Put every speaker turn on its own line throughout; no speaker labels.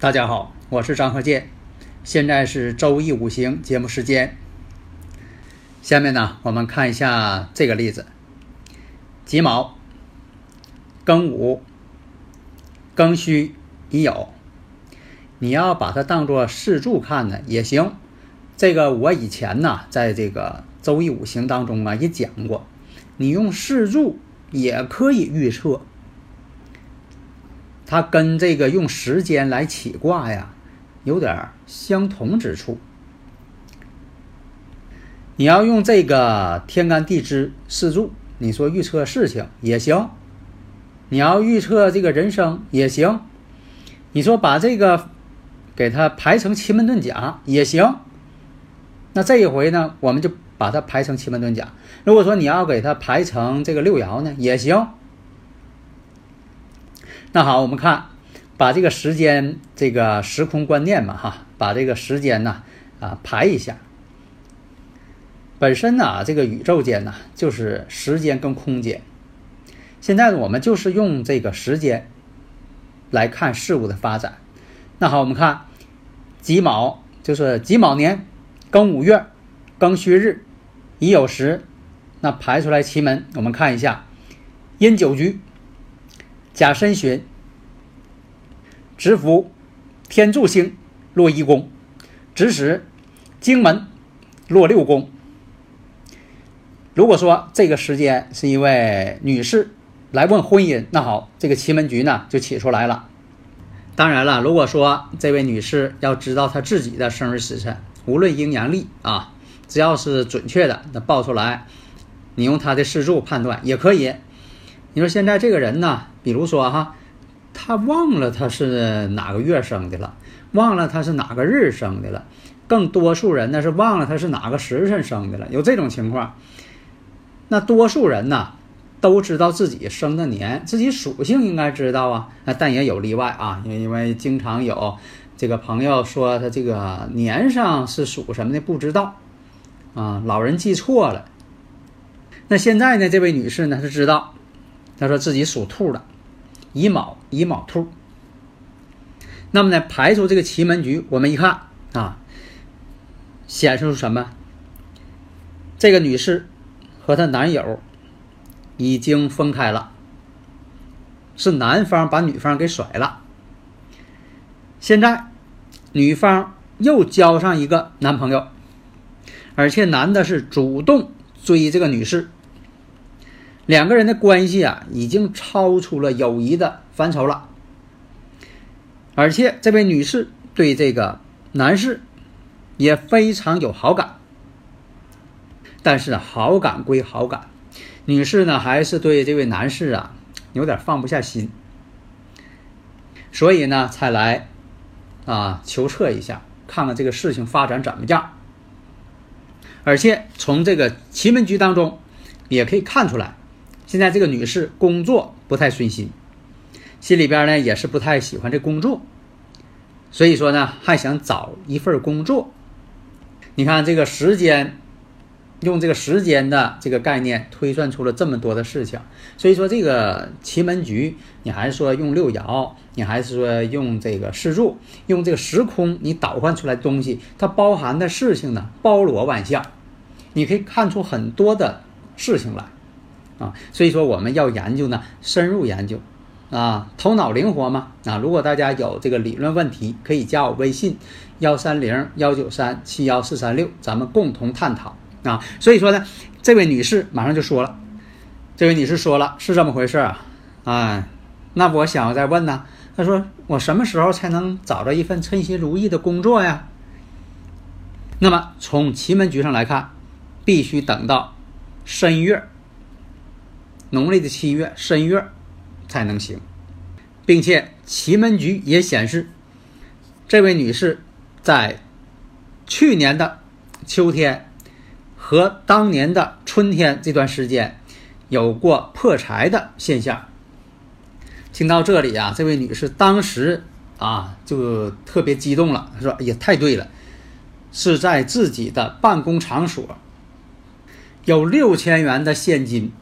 大家好，我是张鹤剑，现在是周易五行节目时间。下面呢，我们看一下这个例子：己卯、庚午、庚戌、乙酉。你要把它当做四柱看呢也行。这个我以前呢，在这个周易五行当中啊也讲过，你用四柱也可以预测。它跟这个用时间来起卦呀，有点相同之处。你要用这个天干地支四柱，你说预测事情也行；你要预测这个人生也行；你说把这个给它排成奇门遁甲也行。那这一回呢，我们就把它排成奇门遁甲。如果说你要给它排成这个六爻呢，也行。那好，我们看，把这个时间这个时空观念嘛，哈，把这个时间呢啊排一下。本身呢，这个宇宙间呢就是时间跟空间。现在我们就是用这个时间来看事物的发展。那好，我们看己卯就是己卯年，庚午月，庚戌日，乙酉时，那排出来奇门，我们看一下阴九局。甲申旬，直符天柱星落一宫，直使荆门落六宫。如果说这个时间是一位女士来问婚姻，那好，这个奇门局呢就起出来了。当然了，如果说这位女士要知道她自己的生日时辰，无论阴阳历啊，只要是准确的，那报出来，你用她的四柱判断也可以。你说现在这个人呢？比如说哈，他忘了他是哪个月生的了，忘了他是哪个日生的了。更多数人呢是忘了他是哪个时辰生的了。有这种情况，那多数人呢都知道自己生的年，自己属性应该知道啊。那但也有例外啊，因为因为经常有这个朋友说他这个年上是属什么的不知道啊，老人记错了。那现在呢，这位女士呢是知道，他说自己属兔的。乙卯，乙卯兔。那么呢，排除这个奇门局，我们一看啊，显示出什么？这个女士和她男友已经分开了，是男方把女方给甩了。现在女方又交上一个男朋友，而且男的是主动追这个女士。两个人的关系啊，已经超出了友谊的范畴了。而且这位女士对这个男士也非常有好感，但是好感归好感，女士呢还是对这位男士啊有点放不下心，所以呢才来啊求测一下，看看这个事情发展怎么样。而且从这个奇门局当中也可以看出来，现在这个女士工作不太顺心，心里边呢也是不太喜欢这工作。所以说呢，还想找一份工作。你看这个时间，用这个时间的这个概念推算出了这么多的事情。所以说这个奇门局，你还是说用六爻，你还是说用这个四柱，用这个时空，你倒换出来东西，它包含的事情呢，包罗万象，你可以看出很多的事情来啊。所以说我们要研究呢，深入研究。啊，头脑灵活嘛！啊，如果大家有这个理论问题，可以加我微信幺三零幺九三七幺四三六，咱们共同探讨啊。所以说呢，这位女士马上就说了，这位女士说了是这么回事啊，啊，那我想要再问呢，她说我什么时候才能找到一份称心如意的工作呀？那么从奇门局上来看，必须等到申月，农历的七月申月。才能行，并且奇门局也显示，这位女士在去年的秋天和当年的春天这段时间有过破财的现象。听到这里啊，这位女士当时啊就特别激动了，说：“哎呀，太对了，是在自己的办公场所有六千元的现金。”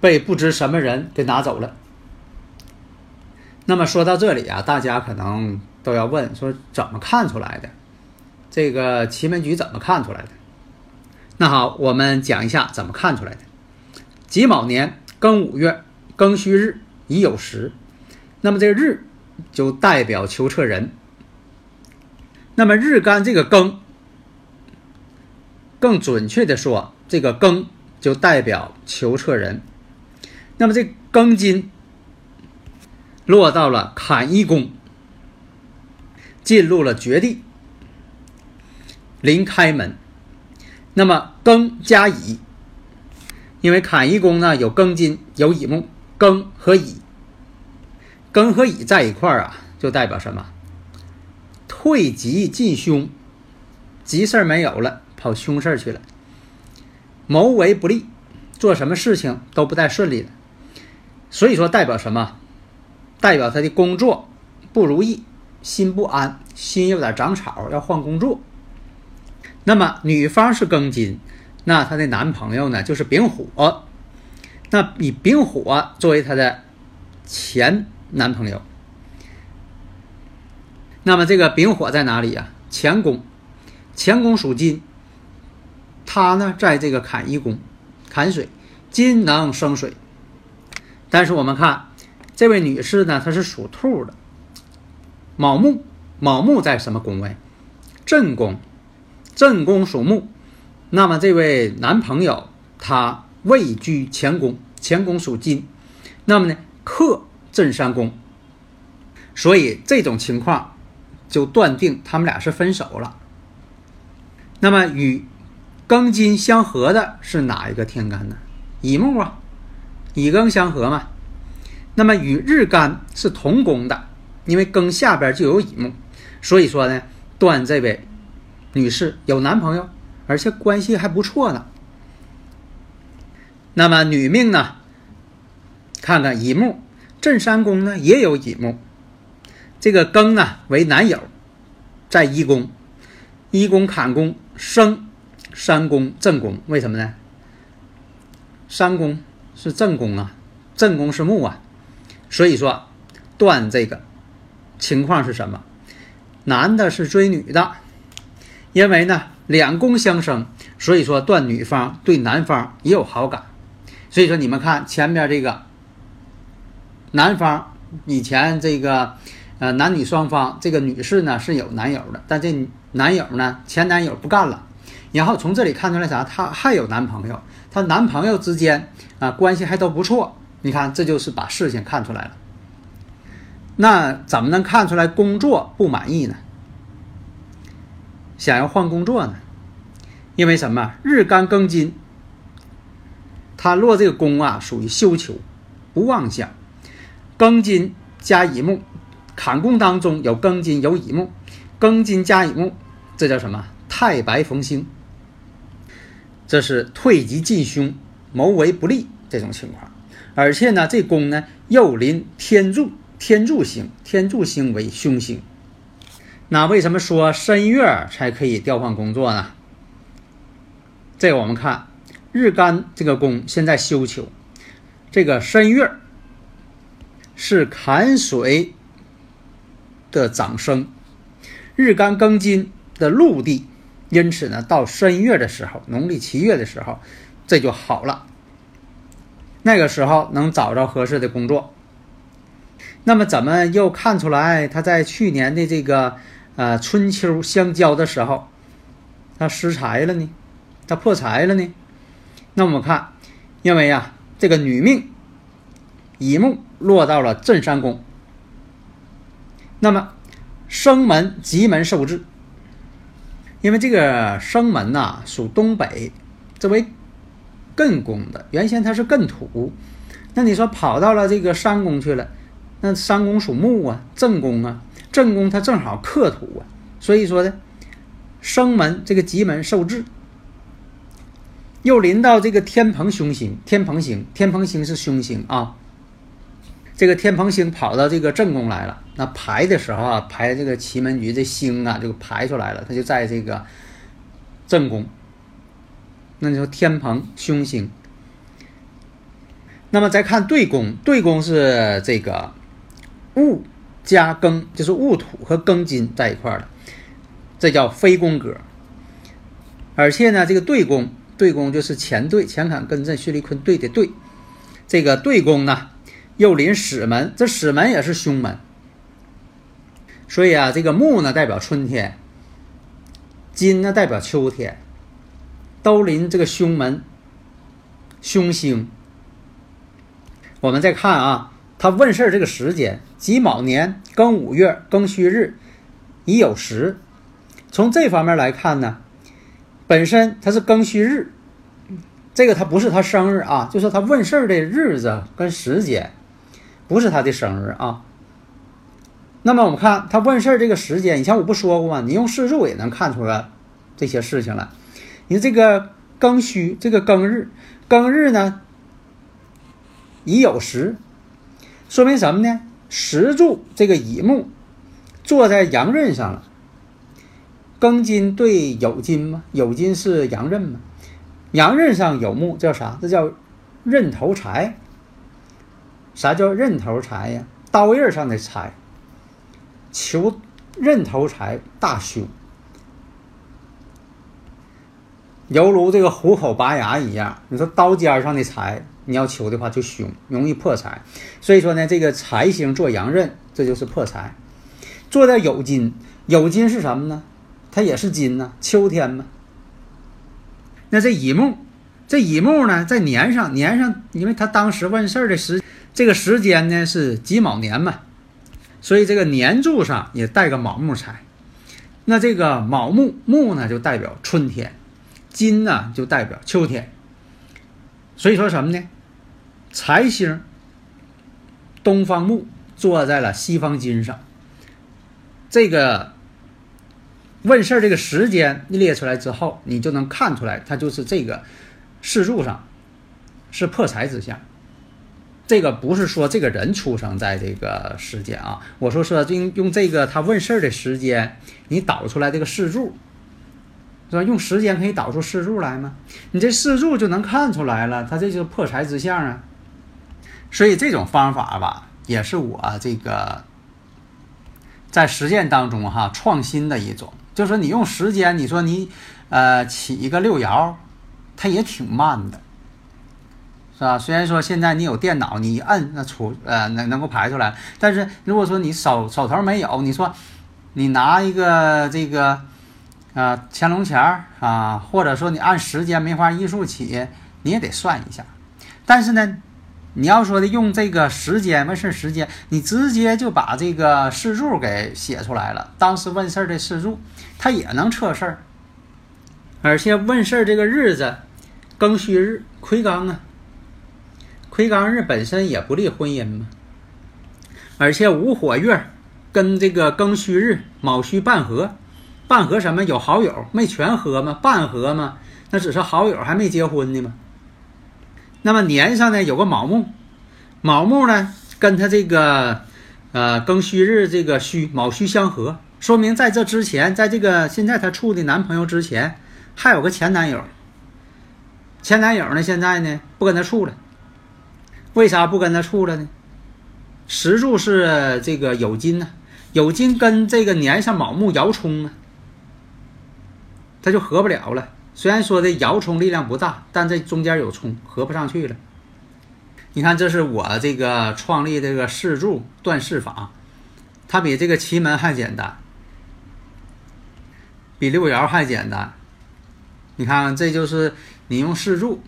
被不知什么人给拿走了。那么说到这里啊，大家可能都要问：说怎么看出来的？这个奇门局怎么看出来的？那好，我们讲一下怎么看出来的。己卯年庚午月庚戌日已酉时，那么这个日就代表求测人。那么日干这个庚，更准确的说，这个庚就代表求测人。那么这庚金落到了坎一宫，进入了绝地，临开门。那么庚加乙，因为坎一宫呢有庚金有乙木，庚和乙，庚和乙在一块儿啊，就代表什么？退吉进凶，吉事儿没有了，跑凶事儿去了，谋为不利，做什么事情都不太顺利了。所以说代表什么？代表他的工作不如意，心不安，心有点长草，要换工作。那么女方是庚金，那她的男朋友呢就是丙火，那以丙火作为她的前男朋友。那么这个丙火在哪里呀？乾宫，乾宫属金，他呢在这个坎一宫，坎水，金能生水。但是我们看这位女士呢，她是属兔的，卯木，卯木在什么宫位？震宫，震宫属木。那么这位男朋友他位居乾宫，乾宫属金，那么呢克震山宫，所以这种情况就断定他们俩是分手了。那么与庚金相合的是哪一个天干呢？乙木啊。乙庚相合嘛，那么与日干是同宫的，因为庚下边就有乙木，所以说呢，断这位女士有男朋友，而且关系还不错呢。那么女命呢，看看乙木震山宫呢也有乙木，这个庚呢为男友，在一宫，一宫坎宫生三宫正宫，为什么呢？三宫。是正宫啊，正宫是木啊，所以说断这个情况是什么？男的是追女的，因为呢两宫相生，所以说断女方对男方也有好感。所以说你们看前面这个男方以前这个呃男女双方这个女士呢是有男友的，但这男友呢前男友不干了，然后从这里看出来啥？她还有男朋友。她男朋友之间啊关系还都不错。你看，这就是把事情看出来了。那怎么能看出来工作不满意呢？想要换工作呢？因为什么？日干庚金，他落这个宫啊，属于修求，不妄想。庚金加乙木，坎宫当中有庚金有乙木，庚金加乙木，这叫什么？太白逢星。这是退吉进凶，谋为不利这种情况。而且呢，这宫呢又临天柱，天柱星，天柱星为凶星。那为什么说申月才可以调换工作呢？这个我们看日干这个宫现在休囚，这个申月是坎水的长生，日干庚金的陆地，因此呢，到申月的时候，农历七月的时候，这就好了。那个时候能找着合适的工作。那么怎么又看出来他在去年的这个呃春秋相交的时候，他失财了呢？他破财了呢，那我们看，因为呀，这个女命乙木落到了震山宫，那么生门吉门受制，因为这个生门呐属东北，这为艮宫的，原先它是艮土，那你说跑到了这个山宫去了，那山宫属木啊，正宫啊，正宫它正好克土啊，所以说呢，生门这个吉门受制。又临到这个天蓬凶星，天蓬星，天蓬星是凶星啊。这个天蓬星跑到这个正宫来了，那排的时候啊，排这个奇门局这星啊，就排出来了，它就在这个正宫。那就天蓬凶星。那么再看对宫，对宫是这个戊加庚，就是戊土和庚金在一块儿的，这叫非宫格。而且呢，这个对宫。对宫就是乾对、乾坎艮震巽离坤兑的兑，这个对宫呢又临始门，这始门也是凶门，所以啊，这个木呢代表春天，金呢代表秋天，都临这个凶门，凶星。我们再看啊，他问事儿这个时间，己卯年庚午月庚戌日已酉时，从这方面来看呢。本身他是庚戌日，这个他不是他生日啊，就是他问事儿的日子跟时间，不是他的生日啊。那么我们看他问事儿这个时间，以前我不说过吗？你用四柱也能看出来这些事情来。你这个庚戌这个庚日，庚日呢已酉时，说明什么呢？时柱这个乙木坐在阳刃上了。庚金对酉金嘛，酉金是阳刃嘛，阳刃上有木叫啥？这叫刃头财。啥叫刃头财呀？刀刃上的财，求刃头财大凶，犹如这个虎口拔牙一样。你说刀尖上的财，你要求的话就凶，容易破财。所以说呢，这个财星做阳刃，这就是破财。做的酉金，酉金是什么呢？它也是金呐，秋天嘛。那这乙木，这乙木呢，在年上年上，因为他当时问事儿的时，这个时间呢是己卯年嘛，所以这个年柱上也带个卯木财。那这个卯木木呢，就代表春天，金呢就代表秋天。所以说什么呢？财星东方木坐在了西方金上，这个。问事儿这个时间列出来之后，你就能看出来，它就是这个四柱上是破财之象。这个不是说这个人出生在这个时间啊，我说说用用这个他问事儿的时间，你导出来这个四柱，是吧？用时间可以导出四柱来吗？你这四柱就能看出来了，他这就是破财之相啊。所以这种方法吧，也是我这个在实践当中哈创新的一种。就说你用时间，你说你，呃，起一个六爻，它也挺慢的，是吧？虽然说现在你有电脑，你一摁那出，呃，能能够排出来。但是如果说你手手头没有，你说你拿一个这个，啊，乾隆钱儿啊，或者说你按时间梅花易数起，你也得算一下。但是呢，你要说的用这个时间问事时间，你直接就把这个事柱给写出来了，当时问事的事柱，它也能测事儿。而且问事儿这个日子，庚戌日魁罡啊，魁罡日本身也不利婚姻嘛。而且午火月跟这个庚戌日卯戌半合，半合什么？有好友没全合吗？半合吗？那只是好友还没结婚呢嘛？那么年上呢有个卯木，卯木呢跟他这个呃庚戌日这个戌卯戌相合，说明在这之前，在这个现在他处的男朋友之前，还有个前男友。前男友呢现在呢不跟他处了，为啥不跟他处了呢？石柱是这个酉金呢，酉金跟这个年上卯木爻冲啊，他就合不了了。虽然说这爻冲力量不大，但这中间有冲，合不上去了。你看，这是我这个创立这个四柱断事法，它比这个奇门还简单，比六爻还简单。你看，这就是你用四柱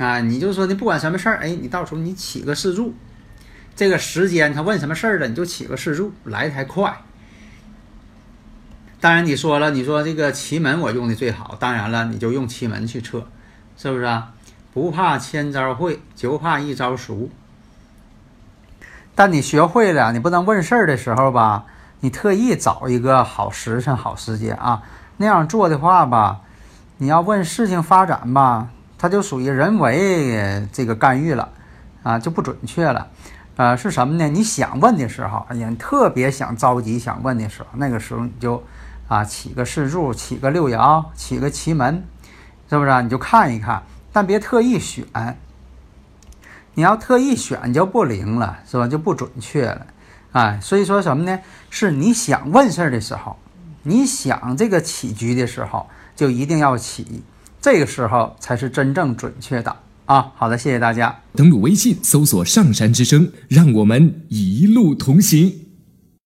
啊，你就说你不管什么事儿，哎，你到时候你起个四柱。这个时间他问什么事儿了，你就起个事柱来的还快。当然你说了，你说这个奇门我用的最好，当然了，你就用奇门去测，是不是啊？不怕千招会，就怕一招熟。但你学会了，你不能问事儿的时候吧，你特意找一个好时辰、好时间啊，那样做的话吧，你要问事情发展吧，它就属于人为这个干预了啊，就不准确了。呃，是什么呢？你想问的时候，哎呀，特别想着急想问的时候，那个时候你就啊起个四柱，起个六爻，起个奇门，是不是？啊你就看一看，但别特意选。你要特意选就不灵了，是吧？就不准确了。哎，所以说什么呢？是你想问事儿的时候，你想这个起局的时候，就一定要起，这个时候才是真正准确的。啊，好的，谢谢大家。
登录微信，搜索“上山之声”，让我们一路同行。